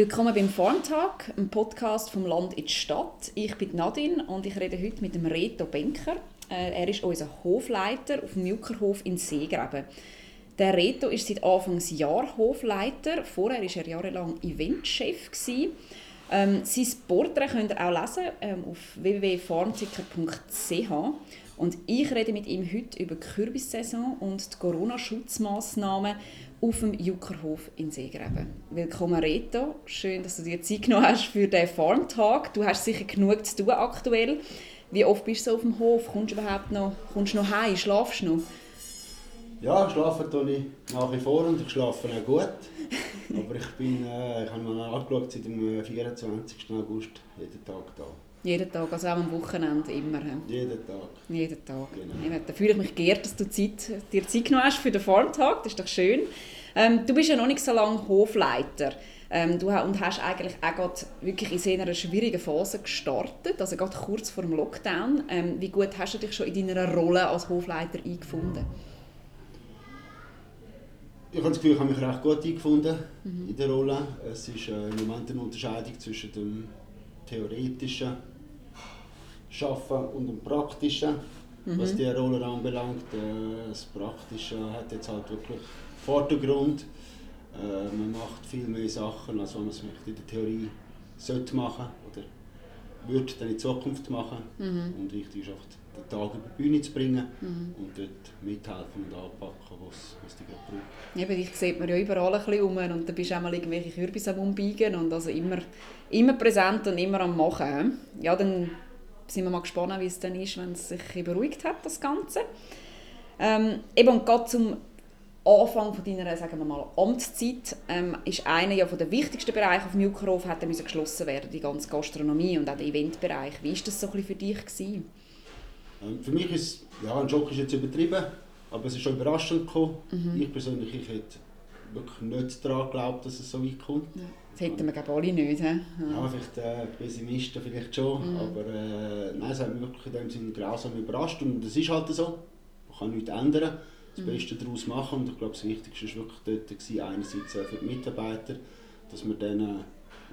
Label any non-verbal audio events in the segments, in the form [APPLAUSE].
Willkommen beim Farmtag, einem Podcast vom Land in die Stadt. Ich bin Nadine und ich rede heute mit dem Reto Benker. Äh, er ist unser Hofleiter auf dem Juckerhof in Seegraben. Der Reto ist seit Anfangsjahr Hofleiter. Vorher war er jahrelang Eventchef. Ähm, sein Porträt könnt ihr auch lesen ähm, auf www.farmticker.ch. Und ich rede mit ihm heute über die Kürbissaison und die Corona-Schutzmaßnahmen auf dem Juckerhof in Seegraben. Willkommen Reto, schön, dass du dir Zeit genommen hast für den Farmtag. Du hast sicher genug zu tun aktuell. Wie oft bist du auf dem Hof? Kommst du überhaupt noch, kommst noch heim? Schlafst du noch? Ja, schlafen tue ich nach wie vor und ich schlafe auch gut. Aber ich bin, äh, ich habe mal angeschaut, seit dem 24. August jeden Tag da. Jeden Tag, also auch am Wochenende immer. Jeden Tag. Jeden Tag. Genau. Da fühle ich mich geehrt, dass du Zeit, dir Zeit genommen hast für den Farmtag. Das ist doch schön. Ähm, du bist ja noch nicht so lange Hofleiter. Ähm, du und hast eigentlich auch gerade wirklich in einer schwierigen Phase gestartet, also gerade kurz vor dem Lockdown. Ähm, wie gut hast du dich schon in deiner Rolle als Hofleiter eingefunden? Ich habe das Gefühl, ich habe mich recht gut eingefunden mhm. in der Rolle. Es ist äh, im Moment eine Unterscheidung zwischen dem theoretischen Schaffen und dem praktischen, mhm. was die Rolle anbelangt. Äh, das Praktische hat jetzt halt wirklich Vordergrund. Äh, man macht viel mehr Sachen, als man es in der Theorie sollte machen oder würde dann in Zukunft machen. Mhm. Und wichtig ist auch, den Tag über die Bühne zu bringen mhm. und dort mithelfen und anpacken, was, was die gerade braucht. Eben, dich sieht man ja überall ein bisschen um und dann bist du auch mal irgendwelche Kürbisse am Umbiegen und also immer, immer präsent und immer am Machen. Ja, dann sind wir mal gespannt, wie es dann ist, wenn es sich beruhigt hat, das Ganze. Ähm, eben, und gerade zum Anfang von deiner sagen wir mal, Amtszeit ähm, ist einer ja von der wichtigsten Bereiche auf dem Juckerhof hat müssen geschlossen werden, die ganze Gastronomie und auch der Eventbereich. Wie war das so ein für dich? Gewesen? Ähm, für mich ist, ja, ein Schock ist jetzt übertrieben, aber es ist schon überraschend gekommen. Mhm. Ich persönlich, ich hätte wirklich nicht daran geglaubt, dass es so weit kommt. Ja. Das hätten wir glaube alle nicht. He? Ja. ja, vielleicht äh, Pessimisten vielleicht schon, mhm. aber äh, nein, es hat mich wirklich in dem Sinne grausam überrascht und es ist halt so, man kann nichts ändern, das mhm. Beste daraus machen und ich glaube, das Wichtigste war wirklich dort, gewesen, einerseits für die Mitarbeiter, dass wir denen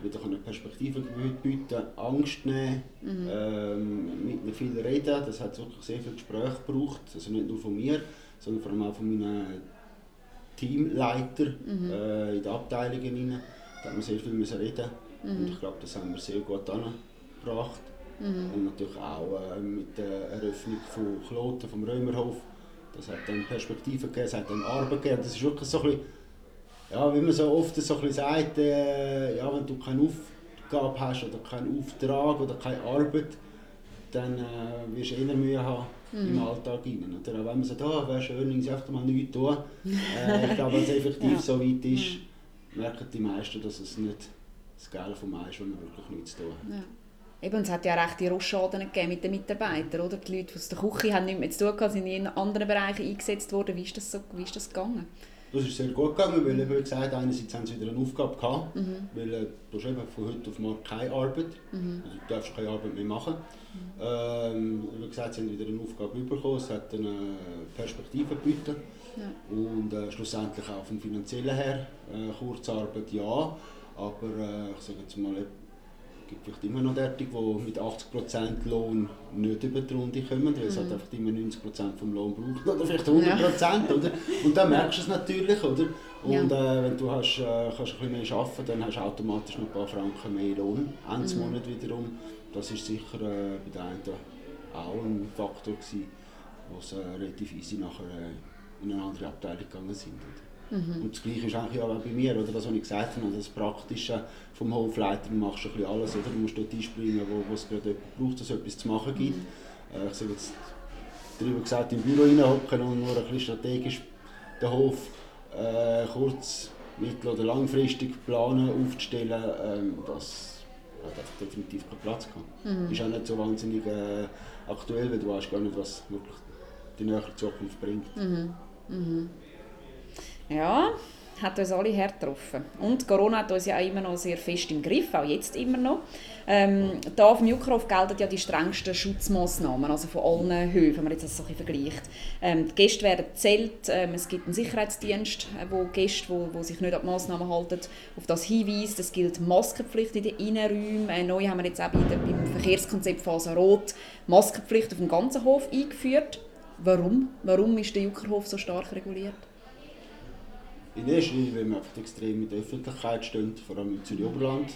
wieder eine Perspektive bieten, Angst nehmen, mhm. ähm, mit ihnen viel reden. Das hat wirklich sehr viel Gespräch gebraucht, also nicht nur von mir, sondern vor allem auch von meinen Teamleitern mhm. äh, in den Abteilungen. Da haben wir sehr viel müssen reden mhm. und ich glaube, das haben wir sehr gut angebracht. Mhm. Und natürlich auch äh, mit der Eröffnung von Kloten, vom Römerhof. Das hat dann Perspektive gegeben, es hat dann Arbeit gegeben. Das ist wirklich so ein bisschen ja, wie man so oft so ein sagt, äh, ja, wenn du keine Aufgabe hast oder keinen Auftrag oder keine Arbeit, dann äh, wirst du eher Mühe haben mhm. im Alltag. Rein, oder? Auch wenn man sagt, oh, wäre schön, wenn sie einfach mal nichts tun. [LAUGHS] Äh, ich glaube, wenn es effektiv ja. so weit ist, mhm. Merken die meisten, dass es nicht das Geile vom Eis man wirklich nichts zu tun hat. Ja. Eben, es hat ja auch rechte Rosschaden gegeben mit den Mitarbeitern, oder? Die Leute aus der Küche haben nichts mehr zu tun, sind in anderen Bereichen eingesetzt worden. Wie ist das, so, wie ist das gegangen? Das ist sehr gut gegangen, weil wie gesagt, einerseits haben sie wieder eine Aufgabe gehabt, mhm. weil äh, du hast eben von heute auf morgen keine Arbeit, mhm. also du darfst keine Arbeit mehr machen. Mhm. Ähm, wie gesagt, sie haben wieder eine Aufgabe bekommen, es hat eine Perspektive geboten ja. und äh, schlussendlich auch vom finanziellen her, äh, Kurzarbeit ja, aber äh, ich sage jetzt mal, gibt vielleicht immer noch derartige, die mit 80% Lohn nicht über die Runde kommen, weil es mhm. halt einfach immer 90% vom Lohn braucht, oder vielleicht 100%, ja. oder? Und dann merkst du es natürlich, oder? Und ja. äh, wenn du hast, äh, kannst ein bisschen mehr arbeiten dann hast du automatisch noch ein paar Franken mehr Lohn, Ende mhm. Monat wiederum. Das war sicher äh, bei den einen auch ein Faktor gewesen, sie äh, relativ easy nachher äh, in eine andere Abteilung gegangen sind. Mhm. Und das Gleiche ist eigentlich auch bei mir, oder was ich gesagt habe, das Praktische vom Hofleiter, du machst ein bisschen alles, oder? du musst dort einspringen, wo, wo es gerade braucht, dass es etwas zu machen gibt. Mhm. Äh, ich sage jetzt, darüber gesagt, im Büro reinhocken und nur ein bisschen strategisch den Hof äh, kurz, mittel- oder langfristig planen, aufzustellen, ähm, das hat definitiv keinen Platz gehabt. Mhm. Ist auch nicht so wahnsinnig äh, aktuell, weil du weißt gar nicht, was wirklich die nähere Zukunft bringt. Mhm. Mhm. Ja, hat uns alle hart getroffen. Und Corona hat uns ja auch immer noch sehr fest im Griff, auch jetzt immer noch. Ähm, da auf dem Juckerhof gelten ja die strengsten Schutzmaßnahmen, also von allen Höfen, wenn man jetzt das so ein vergleicht. Ähm, die Gäste werden zählt, ähm, es gibt einen Sicherheitsdienst, äh, wo Gäste, wo, wo sich nicht an die Massnahmen halten, auf das hinweist. Es gilt Maskenpflicht in den Innenräumen. Äh, neu haben wir jetzt auch bei beim Verkehrskonzept Phase Rot Maskenpflicht auf dem ganzen Hof eingeführt. Warum? Warum ist der Juckerhof so stark reguliert? In erster Linie, weil wir einfach extrem in der Öffentlichkeit stehen, vor allem im Zürich-Oberland.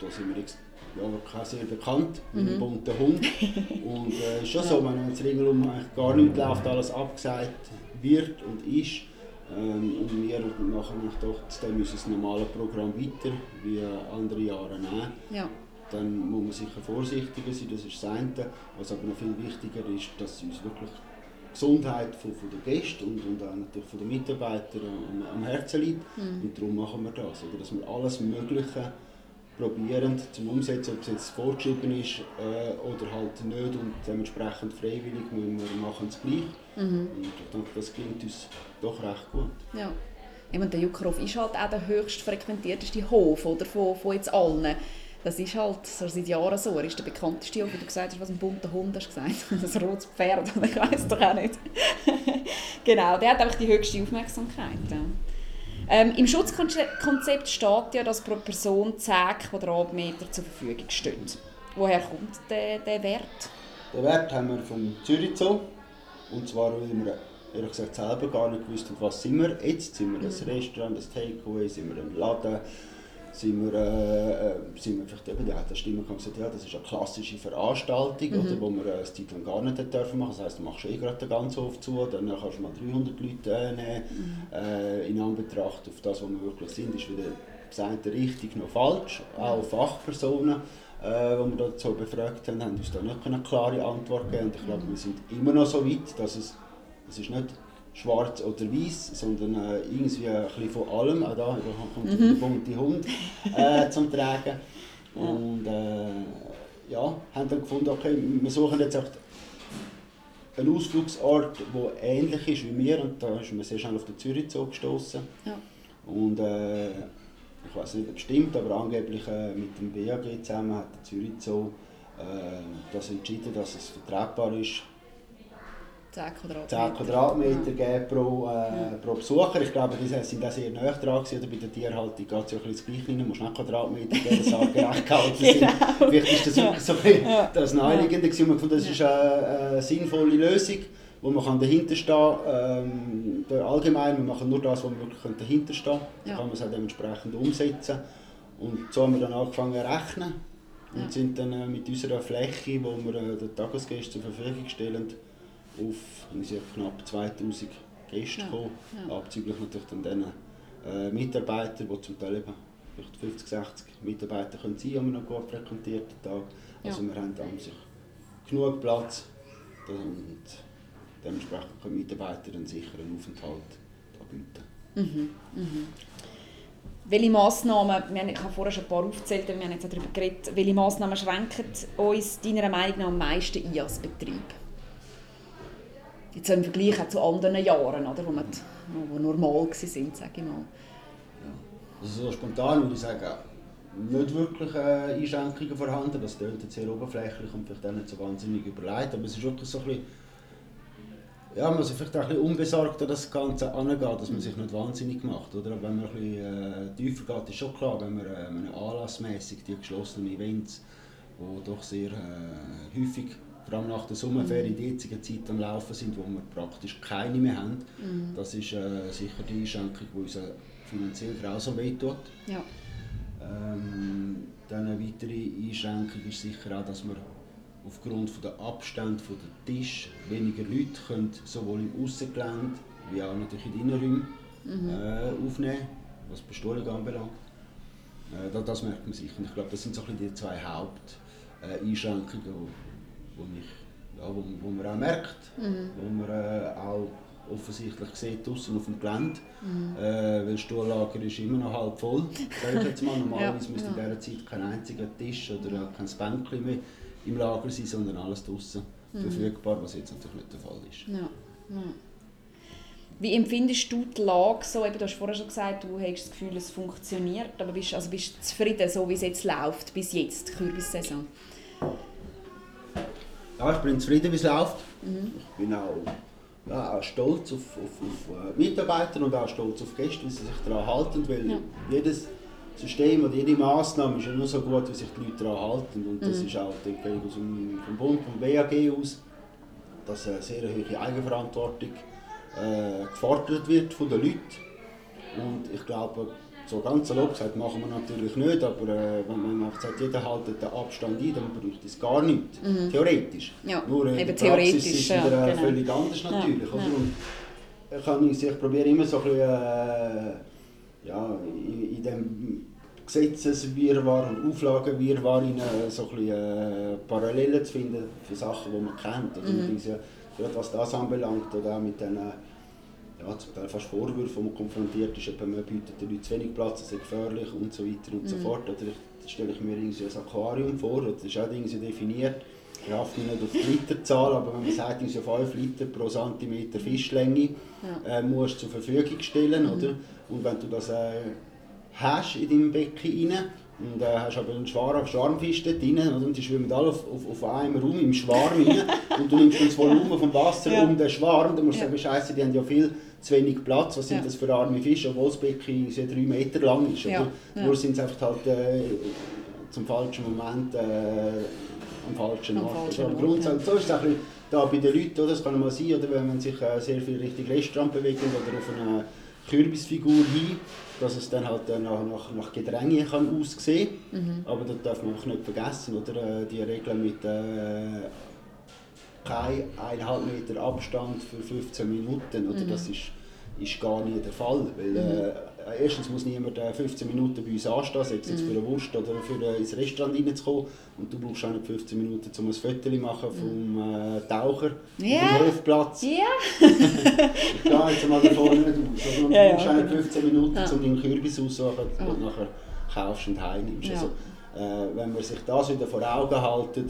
Da sind wir ja, sehr bekannt mit mhm. einem bunten Hund. Und es äh, ist schon ja. so, wenn jetzt ringsherum eigentlich gar nichts läuft, alles abgesagt wird und ist, ähm, und wir machen doch dann müssen das normale Programm weiter wie andere Jahre nehmen. Ja. Dann muss man sicher vorsichtiger sein, das ist das eine. Was aber noch viel wichtiger ist, dass uns wirklich Gesundheit von, von der Gäste und, und auch natürlich von den Mitarbeitern am, am Herzen liegt. Mhm. Und darum machen wir das. Oder dass wir alles Mögliche probieren zum Umsetzen, ob es jetzt vorgeschrieben ist äh, oder halt nicht und dementsprechend freiwillig wir machen es gleich. Mhm. Und ich denke, das klingt uns doch recht gut. Ja. Ich meine, der Juckerhof ist halt auch der höchst frequentierteste Hof oder, von, von jetzt allen. Das ist halt so seit Jahren so. Er ist der bekannteste wie du gesagt hast, was ein bunter Hund hast gesagt. [LAUGHS] ein rotes Pferd, ich weiß doch auch nicht. [LAUGHS] genau, der hat einfach die höchste Aufmerksamkeit. Ja. Ähm, Im Schutzkonzept steht ja, dass pro Person 10 Quadratmeter zur Verfügung stehen. Woher kommt der, der Wert? Den Wert haben wir vom Zürich Zoo. Und zwar, weil wir ehrlich gesagt selber gar nicht gewusst haben, was sind wir. Jetzt sind wir ein mhm. Restaurant, ein Takeaway, sind wir ein Laden sind wir, äh, sind wir vielleicht eben, ja, der Stimme kann gesagt, ja, das ist eine klassische Veranstaltung, mhm. oder, wo man äh, das Zeit lang gar nicht dürfen machen. Das heisst, du machst eh gerade den ganzen Hof zu, dann kannst du mal 300 Leute äh, nehmen. Mhm. Äh, in Anbetracht auf das, was wir wirklich sind, ist wieder das eine richtig noch falsch. Auch Fachpersonen, äh, die wir dazu befragt haben, haben uns da nicht eine klare Antwort gegeben. Und ich glaube, wir sind immer noch so weit, dass es, es ist nicht schwarz oder weiß, sondern äh, irgendwie ein bisschen von allem. Auch da kommt mhm. der bunte Hund äh, [LAUGHS] zum Tragen. Und äh, ja, haben dann gefunden, okay, wir suchen jetzt auch einen Ausflugsort, der ähnlich ist wie wir. Und da ist man sehr schnell auf den Zürich Zoo gestoßen. Ja. Und äh, ich weiß nicht, ob es stimmt, aber angeblich äh, mit dem BAG zusammen hat der Zürich Zoo äh, das entschieden, dass es vertretbar ist, 10 Quadratmeter, 10 Quadratmeter pro, äh, pro Besucher. Ich glaube, die sind auch sehr nah dran gewesen. Oder bei der Tierhaltung geht es ja ein bisschen das Gleiche rein. Du musst nicht Quadratmeter geben, dass [LAUGHS] alle gerecht gehalten sind. genau. Vielleicht ist das wirklich so ja. das Naheliegende gewesen. Man das ist eine, eine sinnvolle Lösung wo man dahinter stehen kann. Ähm, allgemein, wir machen nur das, wo wir wirklich dahinter stehen können. Ja. kann man es auch dementsprechend umsetzen. Und so haben wir dann angefangen zu rechnen und sind dann äh, mit unserer Fläche, die wir äh, den Tagesgästen zur Verfügung stellen, auf knapp 2000 Gäste ja. gekommen, ja. abzüglich natürlich dann den äh, Mitarbeitern, die zum Teil eben 50, 60 Mitarbeiter können sein an einem gut frequentierten Tag. Also ja. wir haben an sich genug Platz und dementsprechend können Mitarbeiter einen sicheren Aufenthalt anbieten. Mhm. Mhm. Welche Massnahmen, wir haben, ich habe vorher schon ein paar aufgezählt, wir haben jetzt darüber geredet, welche Massnahmen schränken uns deiner Meinung nach am meisten ein als Betrieb? Jetzt im Vergleich zu anderen Jahren, oder, wo, wir, wo normal waren, sage ich mal. Ja. Also so spontan würde ich sagen, nicht wirklich äh, Einschränkungen vorhanden. Das klingt jetzt sehr oberflächlich und vielleicht auch nicht so wahnsinnig überlegt, aber es ist wirklich so ein bisschen, ja, man muss vielleicht auch ein bisschen unbesorgt an das Ganze angeht, dass man sich nicht wahnsinnig macht. Oder? wenn man ein bisschen äh, tiefer geht, ist schon klar, wenn man äh, anlassmäßig die geschlossenen Events, die doch sehr äh, häufig vor allem nach der Sommerferien in der jetzigen Zeit am Laufen sind, wo wir praktisch keine mehr haben. Mhm. Das ist äh, sicher die Einschränkung, die uns finanziell grausam wehtut. Ja. Ähm, dann eine weitere Einschränkung ist sicher auch, dass wir aufgrund von der Abstände von der Tisch weniger Leute können, sowohl im Aussengelände wie auch natürlich in den Innenräumen mhm. äh, aufnehmen, was die Bestuhlung anbelangt. Äh, das, das merkt man sicher. ich glaube, das sind so die zwei Haupteinschränkungen, äh, wo, ich, ja, wo, wo man auch merkt, mhm. wo man äh, auch offensichtlich sieht draußen auf dem Gelände, mhm. äh, weil das Stuhllager ist immer noch halb voll, sage ich jetzt mal. [LAUGHS] Normalerweise ja, müsste ja. in dieser Zeit kein einziger Tisch oder kein Bänkchen mehr im Lager sein, sondern alles draußen mhm. verfügbar, was jetzt natürlich nicht der Fall ist. Ja. Ja. Wie empfindest du die Lage so? Eben, du hast vorher schon gesagt, du hast das Gefühl, es funktioniert, aber bist, also bist du zufrieden, so wie es jetzt läuft, bis jetzt, die Kürbissaison? Ja, ich bin zufrieden, wie es läuft. Mhm. Ich bin auch, ja, auch stolz auf, auf, auf, äh, Mitarbeiter und auch stolz auf Gäste, wie sie sich daran halten, weil ja. jedes System oder jede Maßnahme ist ja nur so gut, wie sich die Leute daran halten. Und das mhm. ist auch die Empfehlung vom Bund, vom BAG aus, dass eine sehr hohe Eigenverantwortung äh, gefordert wird von den Leuten. Und ich glaube, so ganz salopp gesagt machen wir natürlich nicht, aber äh, wenn man sagt, jeder hält den Abstand ein, dann braucht es gar nichts. Mhm. Theoretisch. Ja, Nur äh, eben Praxis ist wieder ja, äh, genau. völlig anders natürlich. Ja, oder? Und ich, kann, ich probiere immer so ein bisschen, äh, ja, in, in dem Gesetzeswirrwarr und Auflagenwirrwarr äh, so ein bisschen äh, Parallelen zu finden für Sachen, die man kennt. Oder mhm. diese, gerade was das anbelangt, oder auch mit den ja, zum Teil fast Vorwürfe, wo man konfrontiert ist, man bietet den Leuten zu wenig Platz, es ist gefährlich und so weiter und mhm. so fort. Oder ich, stelle ich mir irgendwie ein Aquarium vor, das ist auch irgendwie definiert. Ich achte nicht auf die Literzahl, aber wenn man sagt, irgendwie 5 Liter pro Zentimeter Fischlänge ja. äh, musst du zur Verfügung stellen. Mhm. Oder? Und wenn du das äh, hast in deinem Becken rein, und äh, hast aber einen Schwarm, Schwarmfisch dort drin und die schwimmen alle auf, auf, auf einem Raum im Schwarm rein [LAUGHS] und du nimmst das Volumen vom Wasser ja. um den Schwarm, dann musst du ja. sagen, scheiße, die haben ja viel zu wenig Platz, was sind ja. das für arme Fische, obwohl das Becken so drei Meter lang ist. Ja. Nur sind sie einfach halt äh, zum falschen Moment äh, am falschen Ort. Falschen also, Grundsatz, so ist es auch da bei den Leuten, oder? das kann mal sein, oder wenn man sich äh, sehr viel Richtung Restaurant bewegt oder auf eine Kürbisfigur hin, dass es dann halt nach, nach, nach Gedränge kann aussehen kann. Mhm. Aber das darf man auch nicht vergessen, oder? Äh, die Regel mit äh, kein 1,5 Meter Abstand für 15 Minuten, oder? Mhm. das ist, ist gar nie der Fall. Weil, mhm. äh, erstens muss niemand 15 äh, Minuten bei uns anstehen, sei es jetzt mhm. für eine Wurst oder für äh, ins Restaurant reinzukommen. Und du brauchst auch nicht 15 Minuten, um ein Foto machen vom äh, Taucher auf dem Hofplatz. Ja. [LAUGHS] ich gehe jetzt mal davon nicht aus. Also, du ja, brauchst ja, auch nicht 15 Minuten, ja. um deinen Kürbis auszusuchen, du nachher kaufst und heimnimmst. Ja. Also, äh, wenn man sich das wieder vor Augen hält,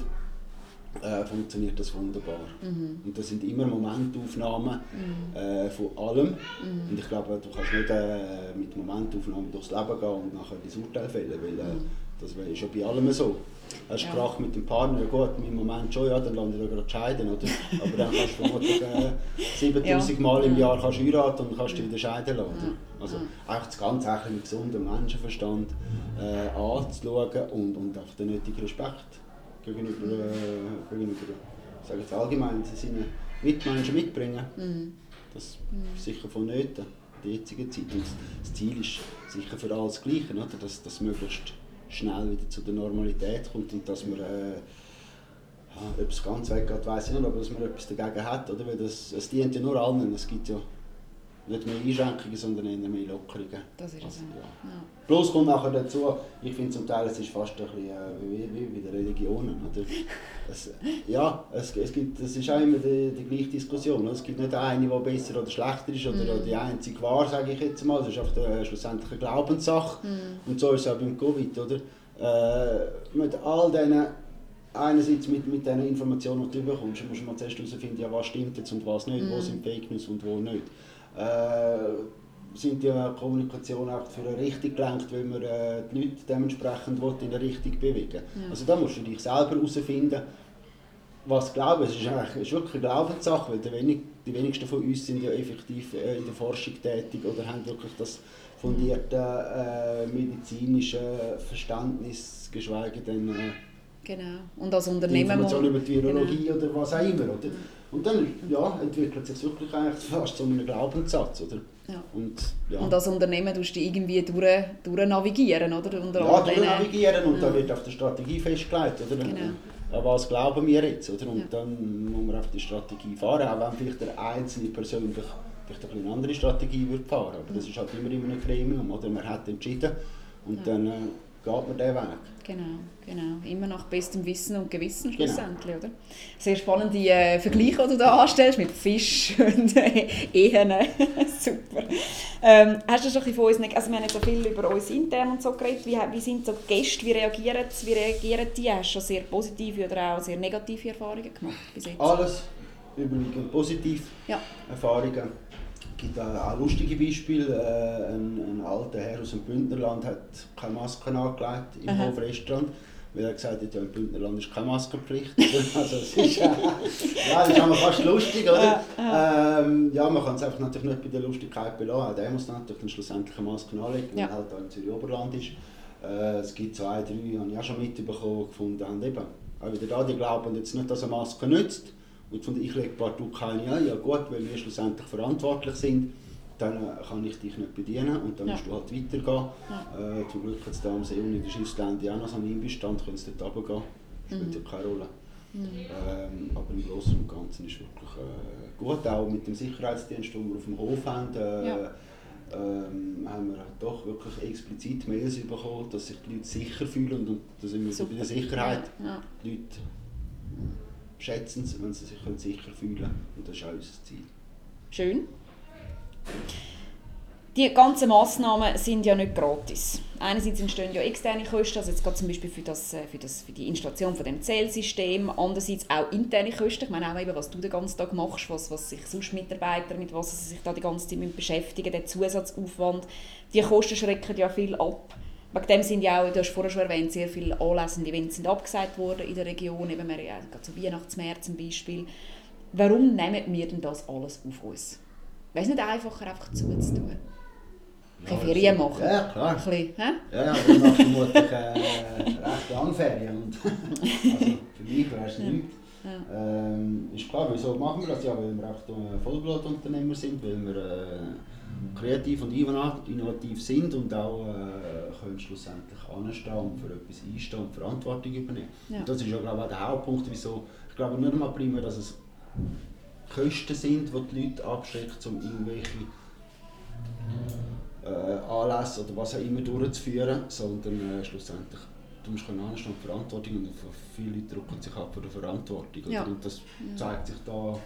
äh, funktioniert das wunderbar. Mhm. Und das sind immer Momentaufnahmen mhm. äh, von allem. Mhm. Und ich glaube, du kannst nicht äh, mit Momentaufnahmen durchs Leben gehen und nachher das Urteil fällen, weil äh, mhm. das ist schon bei allem so. Hast du ja. Krach mit dem Partner, ja gut, im Moment schon, ja, dann lande ich da gerade scheiden, oder? [LAUGHS] Aber dann kannst du vermutlich äh, 7000 ja. Mal im Jahr kannst heiraten und kannst dich wieder scheiden lassen. Also einfach das Ganze mit gesundem Menschenverstand äh, anzuschauen und, und einfach den nötigen Respekt gegenüber, äh, gegenüber sage jetzt allgemein, seinen Mitmenschen mitbringen. Mhm. Das ist sicher von nöten in der jetzigen Zeit. Und das Ziel ist sicher für alles das Gleiche, oder? Dass das möglichst schnell wieder zu der Normalität kommt und dass man äh, ob es ganz weggeht, weiß ich nicht, aber dass man etwas dagegen hat, oder? Weil das, es dient ja nur allen. Es gibt ja nicht mehr Einschränkungen, sondern eher mehr Lockerungen. Das ist also, ja. ja. Plus kommt nachher dazu, ich finde zum Teil, es ist fast ein bisschen äh, wie, wie, wie die Religionen. Oder? [LAUGHS] Es, ja, es, es, gibt, es ist auch immer die, die gleiche Diskussion. Es gibt nicht eine, die besser oder schlechter ist oder, mm. die einzige wahr, sage ich jetzt mal. Es ist einfach eine, schlussendlich Glaubenssache. Mm. Und so ist es auch beim Covid. Oder? Äh, mit all diesen einerseits mit, mit den Informationen, die du bekommst, musst du mal zuerst herausfinden, ja, was stimmt jetzt und was nicht, mm. wo sind Fake News und wo nicht äh, sind die Kommunikation auch für eine Richtung gelenkt, weil man äh, die Leute dementsprechend in eine Richtung bewegen ja. Also da musst du dich selber herausfinden, was glauben. Es ist, eigentlich, ist wirklich eine Glaubenssache, weil die, wenig, die wenigsten von uns sind ja effektiv äh, in der Forschung tätig oder haben wirklich das fundierte äh, medizinische Verständnis, geschweige denn äh, genau. Und als Unternehmen Information über die Virologie genau. oder was auch immer. Oder? Und dann ja, entwickelt sich wirklich eigentlich fast zu einem Glaubenssatz. Oder? Ja. Und, ja. und als Unternehmen tust du irgendwie durch, durch navigieren, oder? Unter ja, durch navigieren und ja. dann wird auf der Strategie festgelegt. Oder? Genau. An was glauben wir jetzt? Oder? Und ja. dann muss man auf die Strategie fahren, auch wenn vielleicht der Einzelne persönlich vielleicht eine andere Strategie würde fahren Aber das ist halt immer in einem Gremium. Oder? Man hat entschieden und dann... Geht man diesen Weg. Genau, genau. Immer nach bestem Wissen und Gewissen genau. schlussendlich, genau. oder? Sehr spannende äh, Vergleiche, die du da anstellst mit Fisch [LAUGHS] und äh, Ehen. [LAUGHS] Super. Ähm, hast du schon ein von uns, also wir haben jetzt so viel über uns intern und so geredet, wie, wie sind so die Gäste, wie reagieren, wie reagieren die? Hast du schon sehr positive oder auch sehr negative Erfahrungen gemacht bis jetzt? Alles überwiegend positiv. Ja. Erfahrungen. Gibt auch lustige Beispiele. Äh, ein, ein, alter Herr aus dem Bündnerland hat keine Maske angelegt im Aha. Hofrestaurant. Weil er gesagt hat, ja, im Bündnerland ist keine Maskenpflicht. [LAUGHS] also, es ist, äh, [LAUGHS] ja, das ist fast lustig, oder? Ähm, ja, man kann es einfach natürlich nicht bei der Lustigkeit belassen. Auch der muss natürlich dann schlussendlich eine Maske anlegen, wenn ja. er halt auch im Zürich Oberland ist. Äh, es gibt zwei, drei, habe ich auch schon mitbekommen, gefunden haben, eben, auch wieder da, die glauben jetzt nicht, dass eine Maske nützt. Und von ich lege partout keine ein, ja gut, weil wir schlussendlich verantwortlich sind, dann äh, kann ich dich nicht bedienen und dann ja. musst du halt weitergehen. Ja. Äh, zum Glück jetzt da am See und in der Schiffslände auch noch so einen Imbestand, können sie dort runtergehen. Spielt mhm. ja keine Rolle. Mhm. Ähm, aber im Großen und Ganzen ist wirklich äh, gut, auch mit dem Sicherheitsdienst, den wir auf dem Hof haben. Äh, ja. ähm, haben wir doch wirklich explizit Mails bekommen, dass sich die Leute sicher fühlen und, da sind wir bei der Sicherheit. Die Leute schätzen es, wenn sie sich sicher fühlen. Und das ist auch unser Ziel. Schön. Die ganzen Massnahmen sind ja nicht gratis. Einerseits entstehen ja externe Kosten, also jetzt gerade zum Beispiel für, das, äh, für, das, für die Installation von dem Zählsystem, andererseits auch interne Kosten. Ich meine auch eben, was du den ganzen Tag machst, was, was sich sonst Mitarbeiter, mit was sie sich da die ganze Zeit beschäftigen, der Zusatzaufwand, die Kosten schrecken ja viel ab. Wegen dem sind ja auch, du hast vorher schon erwähnt, sehr viele anlässende Events sind abgesagt worden in der Region, eben wir, ja, gerade so Weihnachtsmärz zum Beispiel. Warum nehmen wir denn das alles auf uns? Wäre es nicht einfacher, einfach zuzutun? Ja, ein Ferien machen? Ja, klar. Ein bisschen, hä? Ja, ja, wir machen vermutlich äh, recht lange Ferien. Und [LAUGHS] also für mich wäre es ja. nichts. Ja. Ähm, ist klar, wieso machen wir das? Ja, weil wir auch Vollblutunternehmer sind, weil wir äh, kreativ und innovativ sind und auch äh, können schlussendlich anstehen und für etwas einstehen und Verantwortung übernehmen. Ja. Und das ist ja glaube ich, der Hauptpunkt, wieso ich glaube nicht einmal primär, dass es Kosten sind, die die Leute abschreckt, um irgendwelche äh, Anlässe oder was auch immer durchzuführen, sondern äh, schlussendlich du musst anstehen und Verantwortung und viele Leute drücken sich ab von der Verantwortung. Ja. Und das zeigt sich da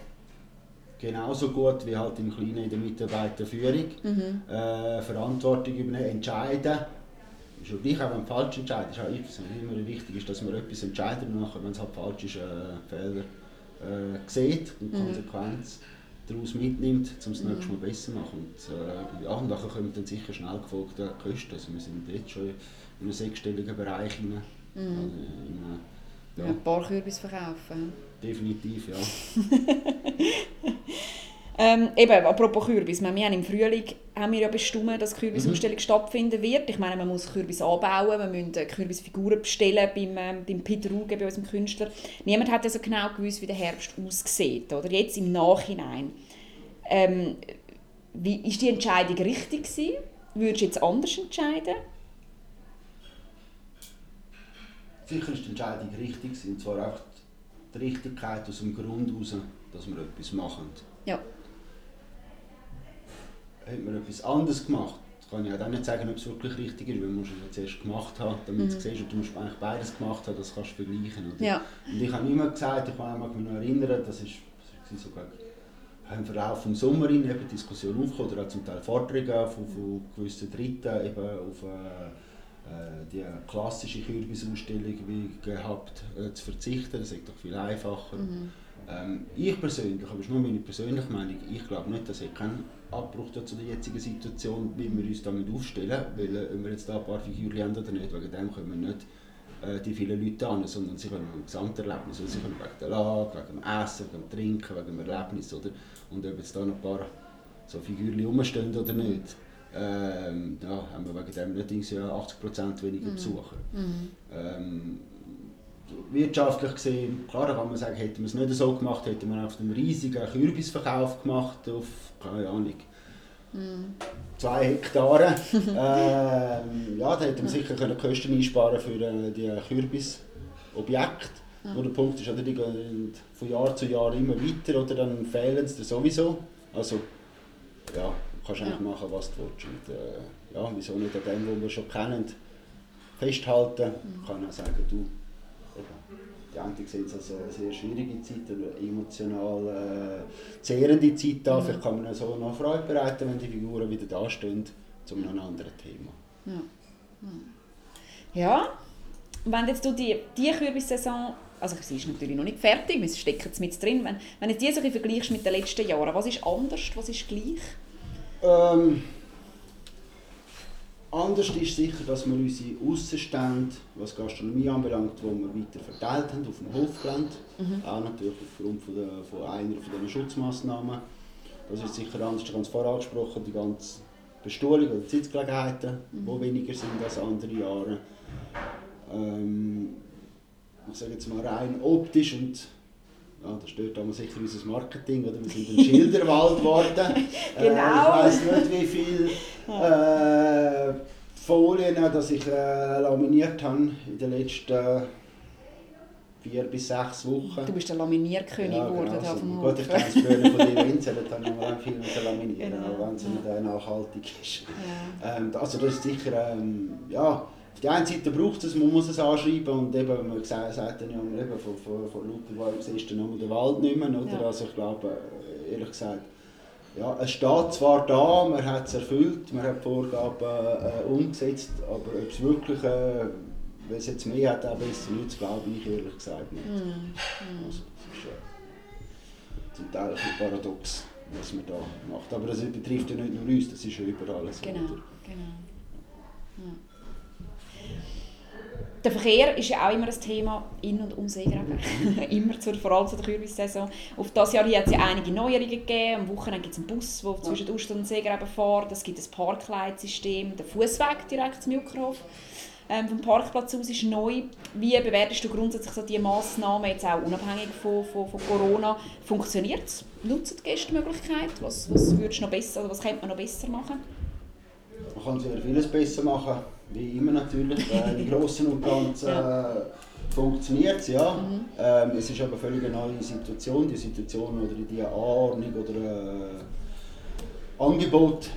genauso gut wie halt im Kleinen in der Mitarbeiterführung. Mhm. Äh, Verantwortung übernehmen, entscheiden. Ist ja gleich auch wenn falsch entscheidest. Ist auch immer wichtig ist, dass man etwas entscheiden nachher, wenn es halt falsch ist, äh, Fehler äh, sieht und mhm. Konsequenz daraus mitnimmt, um es mhm. nächstes Mal besser zu machen. Und, äh, ja, und nachher kommen dann sicher schnell gefolgte Kosten. Also wir sind jetzt schon in einem sechsstelligen Bereich. Rein, mhm. also in einem, ja. Ein paar Kürbis verkaufen. Definitiv, ja. [LAUGHS] Ähm, eben, apropos Kürbis, wir haben im Frühling haben wir ja bestimmt, dass Kürbisausstellung mhm. stattfinden wird. Ich meine, man muss Kürbis anbauen, wir müssen Kürbisfiguren bestellen beim, ähm, beim Peter Ruge, bei unserem Künstler. Niemand hat also genau gewusst, wie der Herbst aussieht, oder? Jetzt im Nachhinein. Ähm, wie, ist die Entscheidung richtig gewesen? Würdest du jetzt anders entscheiden? Sicher ist die Entscheidung richtig, und zwar auch die Richtigkeit aus dem Grund heraus, dass wir etwas machen. Ja hat man etwas anderes gemacht. Kann ich auch nicht sagen, ob es wirklich richtig ist, weil man es ja zuerst gemacht haben, damit mhm. du es siehst. Und du musst eigentlich beides gemacht haben, das kannst du vergleichen. Oder? Ja. Und ich habe immer gesagt, ich kann mich noch erinnern, das ist, das sogar im Verlauf des Sommers eben Diskussionen aufgekommen, oder auch zum Teil Vorträge von, von gewissen Dritten eben auf äh, äh die klassische Kürbisausstellung wie gehabt äh, zu verzichten. Das ist doch viel einfacher. Mhm. Ähm, ich persönlich, aber das ist nur meine persönliche Meinung, ich glaube nicht, dass ich keinen Abbruch zu der jetzigen Situation, wie wir uns damit aufstellen, weil äh, ob wir jetzt da ein paar Figuren haben oder nicht, wegen dem können wir nicht äh, die vielen Leute an, sondern sie können ein Gesamterlebnis, also sie können wegen der Lage, wegen dem Essen, wegen dem Trinken, wegen dem Erlebnis, oder? Und ob jetzt da noch ein paar so Figuren rumstehen oder nicht, ähm, ja, haben wir wegen dem nicht 80% weniger mhm. Besucher. Mhm. Ähm, wirtschaftlich gesehen, klar kann man sagen, hätten wir es nicht so gemacht, hätten wir auf einen riesigen Kürbisverkauf gemacht, auf, keine Ahnung, mm. zwei Hektare. [LAUGHS] ähm, ja, da hätten wir sicher können Kosten einsparen für äh, die Kürbisobjekte. Ja. Nur der Punkt ist, oder, die gehen von Jahr zu Jahr immer weiter oder dann fehlen sie sowieso. Also, ja, du kannst eigentlich ja. machen, was du willst. Und, äh, ja, wieso nicht an dem, was wir schon kennen, festhalten. Mhm. Ich kann auch sagen, du, die einen sehen es als eine sehr schwierige Zeit, eine emotional äh, zehrende Zeit an. Vielleicht kann man so noch Freude bereiten, wenn die Figuren wieder da stehen, zu einem anderen Thema. Ja. ja. Wenn jetzt du die, die Kürbissaison, also sie ist natürlich noch nicht fertig, wir stecken jetzt mit drin, wenn, wenn du die so vergleichst mit den letzten Jahren, was ist anders, was ist gleich? Ähm, anders ist sicher, dass wir unsere Aussenstände, was Gastronomie anbelangt, die wir weiter verteilt haben auf dem Hofgelände, mhm. auch natürlich aufgrund von, der, von einer von diesen Schutzmaßnahmen. Das ist sicher anders, ich habe es vorher angesprochen, die ganze Bestuhlung oder Sitzgelegenheiten, mhm. die weniger sind als andere Jahre. Ähm, ich sage jetzt mal rein optisch und ja, das stört aber sicher unser Marketing, oder? wir sind ein Schilderwald geworden. genau. [LAUGHS] Äh, ich weiß nicht, wie viele äh, Folien dass ich äh, laminiert habe in den letzten vier bis sechs Wochen. Du bist der Laminierkönig ja, geworden genau, Hof. Gut, ich kenne es früher von den [LAUGHS] Winzern, da habe ich mal viel mit laminieren, genau. wenn es nicht ja. nachhaltig ist. Ja. Ähm, also das ist sicher, ähm, ja, auf der einen Seite braucht es, man muss es anschreiben und eben, man sagt, sagt dann ja, eben, von, von, von Lauterwald siehst du nur den Wald nicht mehr, oder? Ja. Also ich glaube, äh, ehrlich gesagt, ja, es steht zwar da, man hat es erfüllt, man hat die Vorgaben äh, umgesetzt, aber ob es wirklich, äh, wenn es jetzt mehr hat, auch besser nicht, glaube ich ehrlich gesagt nicht. Mm. Also, das ist äh, zum Teil ein paradox, was man da macht. Aber das betrifft ja nicht nur uns, das ist ja überall so. Genau, genau. Ja. Der Verkehr ist ja auch immer ein Thema in und um Seegraben. [LAUGHS] immer, zur, vor allem zur Kürbissaison. Auf das Jahr hat es ja einige Neuerungen gegeben. Am Wochenende gibt es einen Bus, der zwischen ja. Uster und Seegraben fährt. Es gibt ein Parkleitsystem. Der Fußweg direkt zum Juckerhof ähm, vom Parkplatz aus ist neu. Wie bewertest du grundsätzlich so diese Massnahmen, jetzt auch unabhängig von, von, von Corona? Funktioniert es? Nutzen die Gäste die Möglichkeit? Was, was würdest du noch besser, oder was könnte man noch besser machen? Man kann sehr vieles besser machen wie immer natürlich, äh, im Großen und Ganzen ja. Äh, funktioniert es, ja. Mhm. Ähm, es ist aber völlig eine neue Situation, die Situation oder die Anordnung oder äh, Angebot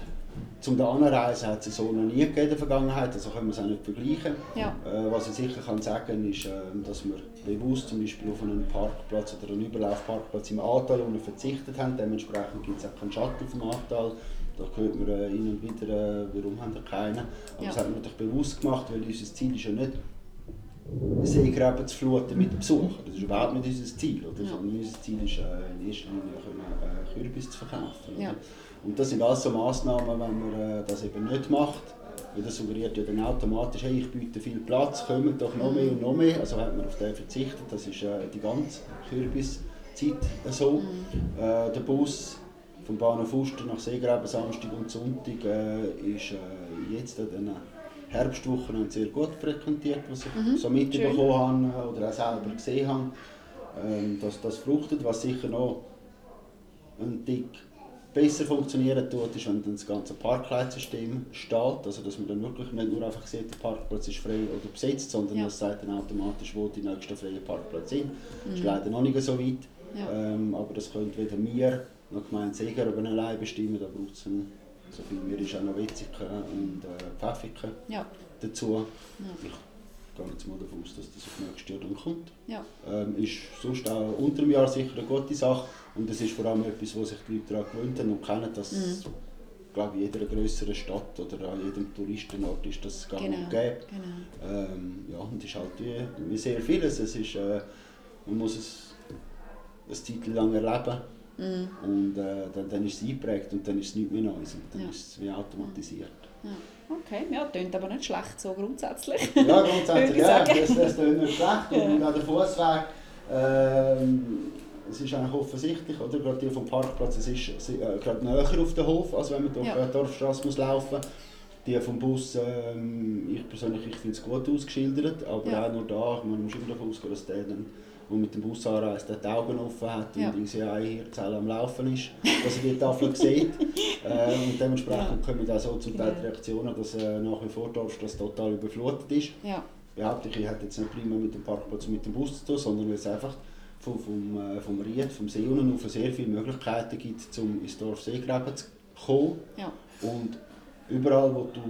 zum Anreisen hat es so noch nie gegeben in der Vergangenheit, also können wir es auch nicht vergleichen. Ja. Äh, was ich sicher kann sagen ist, äh, dass wir bewusst zum Beispiel auf einen Parkplatz oder einen Überlaufparkplatz im Ahrtal verzichtet haben. Dementsprechend gibt es auch keinen Shuttle vom Ahrtal. Da hört man äh, hin und wieder, äh, warum haben wir keinen. Aber ja. das hat man natürlich bewusst gemacht, weil unser Ziel ist ja nicht, Seegräben zu fluten mit Besuchern. Das ist überhaupt nicht unser Ziel. Oder? Ja. Sondern unser Ziel ist äh, in erster Linie können, äh, Kürbis zu verkaufen. Ja. Und das sind alles so Massnahmen, wenn man äh, das eben nicht macht. Weil das suggeriert ja dann automatisch, hey, ich biete viel Platz, kommen doch noch mehr und noch mehr. Also hat man auf den verzichtet. Das ist äh, die ganze Kürbiszeit so. Mhm. Äh, der Bus vom Bahnhof Uster nach Seegraben Samstag und Sonntag äh, ist äh, jetzt an den Herbstwochen sehr gut frequentiert, was ich mhm. so mitbekommen habe oder auch selber gesehen habe. Ähm, dass das fruchtet, was sicher noch ein Tick besser funktionieren tut, ist, wenn das ganze Parkleitsystem steht, also dass man dann wirklich nicht nur einfach sieht, der Parkplatz ist frei oder besetzt, sondern ja. das sagt dann automatisch, wo die nächsten freien Parkplätze sind. Mhm. Das ist leider noch nicht so weit, ja. ähm, aber das könnte weder mir noch Gemeinde Seger über allein bestimmen, da braucht es so viel mehr ist auch noch Wetzigen und äh, Pfäffiken ja. dazu. Ja. Ich gehe jetzt mal davon aus, dass das auf nächstes Jahr dann kommt. Ja. Ähm, ist sonst auch unter dem Jahr sicher eine gute Sache und es ist vor allem etwas, wo sich die Leute daran gewöhnt haben und kennen, dass mhm. glaube in jeder größeren Stadt oder an jedem Touristenort ist das gar genau. nicht gäbe. Genau. Ähm, ja, und es ist halt wie, wie sehr vieles. Es ist, äh, man muss es eine Zeit lang erleben Mhm. Und äh, dann, dann ist es eingeprägt und dann ist es nicht mehr Neues und dann ja. ist es wie automatisiert. Ja. Okay, ja, klingt aber nicht schlecht so grundsätzlich. Ja, grundsätzlich, [LAUGHS] ja, das, das klingt nicht schlecht. Und, ja. und an der Fußweg, ähm, es ist eigentlich offensichtlich, oder? gerade hier vom Parkplatz, es ist äh, gerade näher auf den Hof, als wenn man durch ja. die Dorfstraße muss laufen muss. Die vom Bus, ähm, ich persönlich ich finde es gut ausgeschildert, aber ja. auch nur da, man muss immer davon ausgehen, dass der dann der mit dem Bus anreist, der die Augen offen hat ja. und irgendwie eine Hirnzelle am Laufen ist, dass er die Tafel sieht. Äh, und dementsprechend ja. kommen auch so zum Teil die Reaktionen, dass äh, nach wie vor das total überflutet ist. Ja. Behaupte ich, hat jetzt nicht prima mit dem Parkplatz und mit dem Bus zu tun, sondern weil es einfach vom, vom, äh, vom Ried, vom See unten auf sehr viele Möglichkeiten gibt, um ins Dorf Seegraben zu kommen. Ja. Und überall, wo du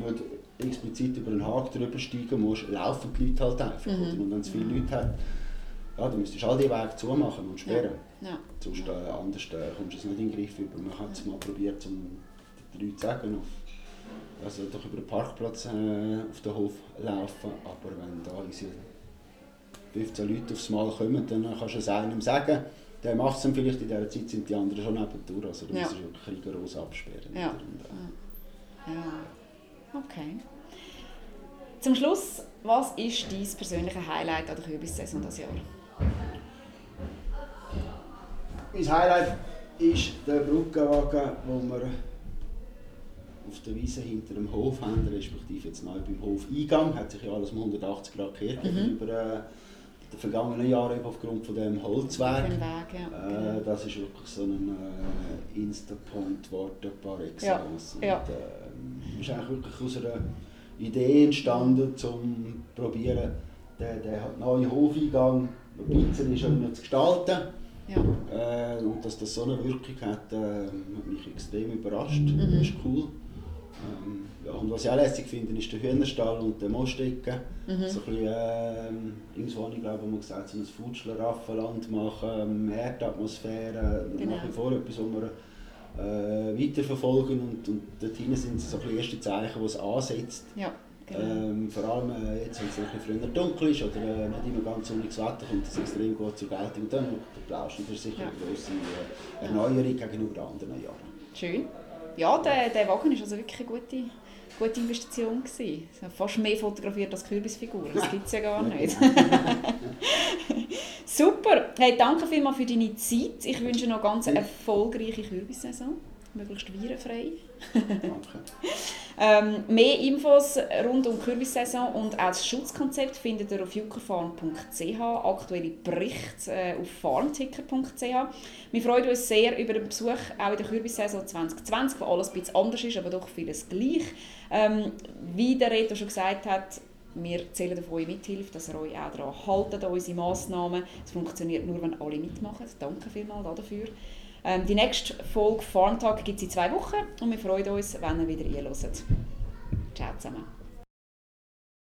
nicht explizit über den Haken drüber steigen musst, laufen die Leute halt einfach. Mhm. Und wenn es viele Leute hat, ja, du müsstest all die Wege zumachen und sperren. Ja. Ja. Sonst äh, anders äh, kommst du es nicht in den Griff über. Man hat es mal probiert, um den Leuten zu sagen, auf, also doch über den Parkplatz äh, auf den Hof laufen, aber wenn da unsere 15 Leute aufs Mal kommen, dann kannst du es einem sagen. der macht es dann vielleicht in dieser Zeit, sind die anderen schon nebendurch. Also du Ja. musst wirklich rigoros absperren. Ja. Und, äh, Ja, okay. Zum Schluss, was ist dein persönliches Highlight an der Kürbissaison dieses Jahr? Mein Highlight ist der Brückenwagen, den wir auf der Wiese hinter dem Hof haben, respektive jetzt neu beim Hofeingang. Hat sich ja alles um 180 Grad gekehrt Mhm. über äh, die vergangenen Jahre aufgrund von dem Holzweg. Den Weg, ja. Äh, das ist wirklich so ein äh, Insta-Point geworden par excellence. Ja. Und, äh, ist eigentlich wirklich aus einer Idee entstanden, um zu probieren, den, den neuen Hofeingang ein bisschen schöner zu gestalten. ja. Äh, und dass das so eine Wirkung hat, äh, hat mich extrem überrascht. Mhm. Das ist cool. Ähm, ja, und was ich auch lässig finde, ist der Hühnerstall und der Mostecke. Mhm. So ein bisschen, ähm, irgendwo habe ich glaube ich, gesagt, so ein Futschler-Raffenland machen, Erdatmosphäre, Genau. nach wie vor etwas, was wir äh, weiterverfolgen und, und dort hinten sind so ein bisschen erste Zeichen, die es ansetzt. ja. Ähm, vor allem äh, jetzt, wenn es ein früher dunkel ist oder äh, nicht immer ganz sonniges Wetter, kommt das extrem gut zur Geltung. Und dann Blauschnitt ist sicher Ja. eine grosse äh, Erneuerung gegenüber anderen Jahren. Schön. Ja, der, der Wagen war also wirklich eine gute, gute Investition. Gewesen. Fast mehr fotografiert als Kürbisfiguren. Das gibt es ja gar nicht. [LAUGHS] Super. Hey, danke vielmals für deine Zeit. Ich wünsche noch ganz eine erfolgreiche Kürbissaison. Möglichst virenfrei. Danke. [LAUGHS] Ähm, mehr Infos rund um Kürbissaison und auch das Schutzkonzept findet ihr auf juckerfarm.ch, aktuelle Berichte äh, auf farmticker.ch. Wir freuen uns sehr über den Besuch auch in der Kürbissaison 2020, wo alles ein bisschen anders ist, aber doch vieles gleich. Ähm, wie der Reto schon gesagt hat, wir zählen auf eure Mithilfe, dass ihr euch auch daran haltet, an unsere Massnahmen. Es funktioniert nur, wenn alle mitmachen. Danke vielmals dafür. Ähm, die nächste Folge Farmtag gibt es in zwei Wochen und wir freuen uns, wenn ihr wieder einhört. Ciao zusammen.